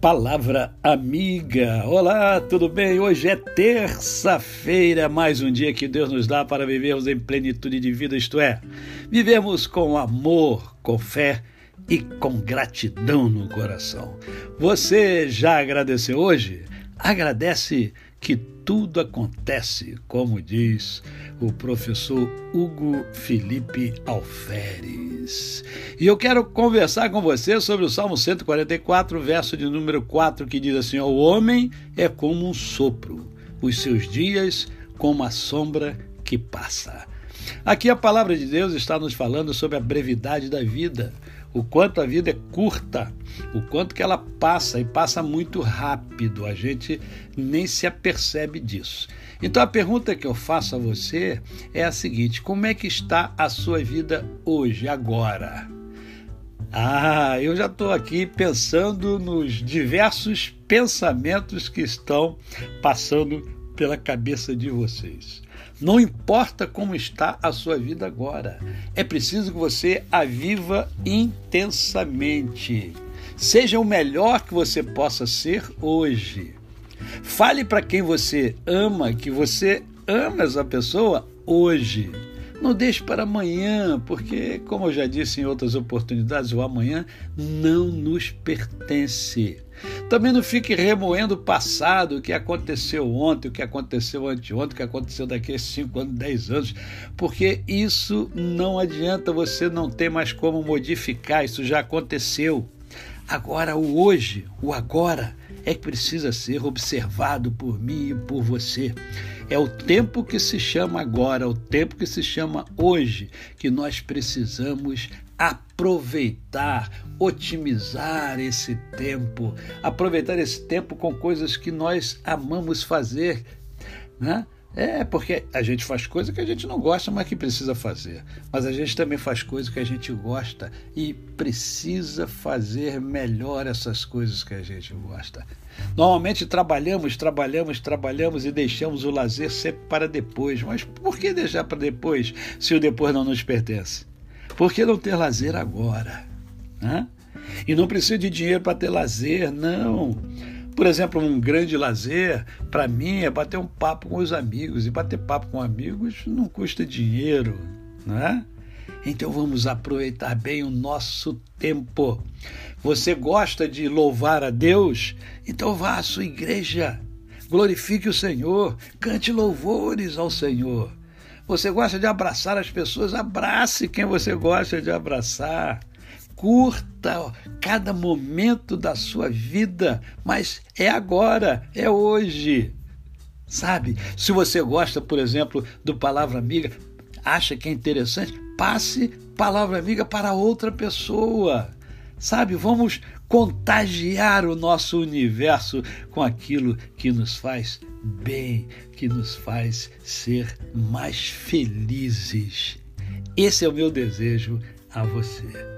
Palavra amiga. Olá, tudo bem? Hoje é terça-feira, mais um dia que Deus nos dá para vivermos em plenitude de vida, isto é, vivemos com amor, com fé e com gratidão no coração. Você já agradeceu hoje? Agradece que tudo acontece, como diz o professor Hugo Felipe Alferes. E eu quero conversar com você sobre o Salmo 144, verso de número 4, que diz assim: O homem é como um sopro, os seus dias como a sombra que passa. Aqui a palavra de Deus está nos falando sobre a brevidade da vida o quanto a vida é curta, o quanto que ela passa e passa muito rápido, a gente nem se apercebe disso. Então a pergunta que eu faço a você é a seguinte: como é que está a sua vida hoje, agora? Ah, eu já estou aqui pensando nos diversos pensamentos que estão passando pela cabeça de vocês. Não importa como está a sua vida agora, é preciso que você a viva intensamente. Seja o melhor que você possa ser hoje. Fale para quem você ama que você ama essa pessoa hoje. Não deixe para amanhã, porque, como eu já disse em outras oportunidades, o amanhã não nos pertence. Também não fique remoendo o passado, o que aconteceu ontem, o que aconteceu anteontem, o que aconteceu daqui a 5 anos, 10 anos, porque isso não adianta, você não tem mais como modificar, isso já aconteceu. Agora, o hoje, o agora, é que precisa ser observado por mim e por você. É o tempo que se chama agora, o tempo que se chama hoje, que nós precisamos aproveitar, otimizar esse tempo, aproveitar esse tempo com coisas que nós amamos fazer, né? É, porque a gente faz coisa que a gente não gosta, mas que precisa fazer. Mas a gente também faz coisas que a gente gosta e precisa fazer melhor essas coisas que a gente gosta. Normalmente trabalhamos, trabalhamos, trabalhamos e deixamos o lazer sempre para depois. Mas por que deixar para depois se o depois não nos pertence? Por que não ter lazer agora? Né? E não precisa de dinheiro para ter lazer, não. Por exemplo, um grande lazer, para mim, é bater um papo com os amigos. E bater papo com amigos não custa dinheiro, não é? Então vamos aproveitar bem o nosso tempo. Você gosta de louvar a Deus? Então vá à sua igreja. Glorifique o Senhor, cante louvores ao Senhor. Você gosta de abraçar as pessoas? Abrace quem você gosta de abraçar curta cada momento da sua vida, mas é agora, é hoje. Sabe? Se você gosta, por exemplo, do Palavra Amiga, acha que é interessante, passe Palavra Amiga para outra pessoa. Sabe? Vamos contagiar o nosso universo com aquilo que nos faz bem, que nos faz ser mais felizes. Esse é o meu desejo a você.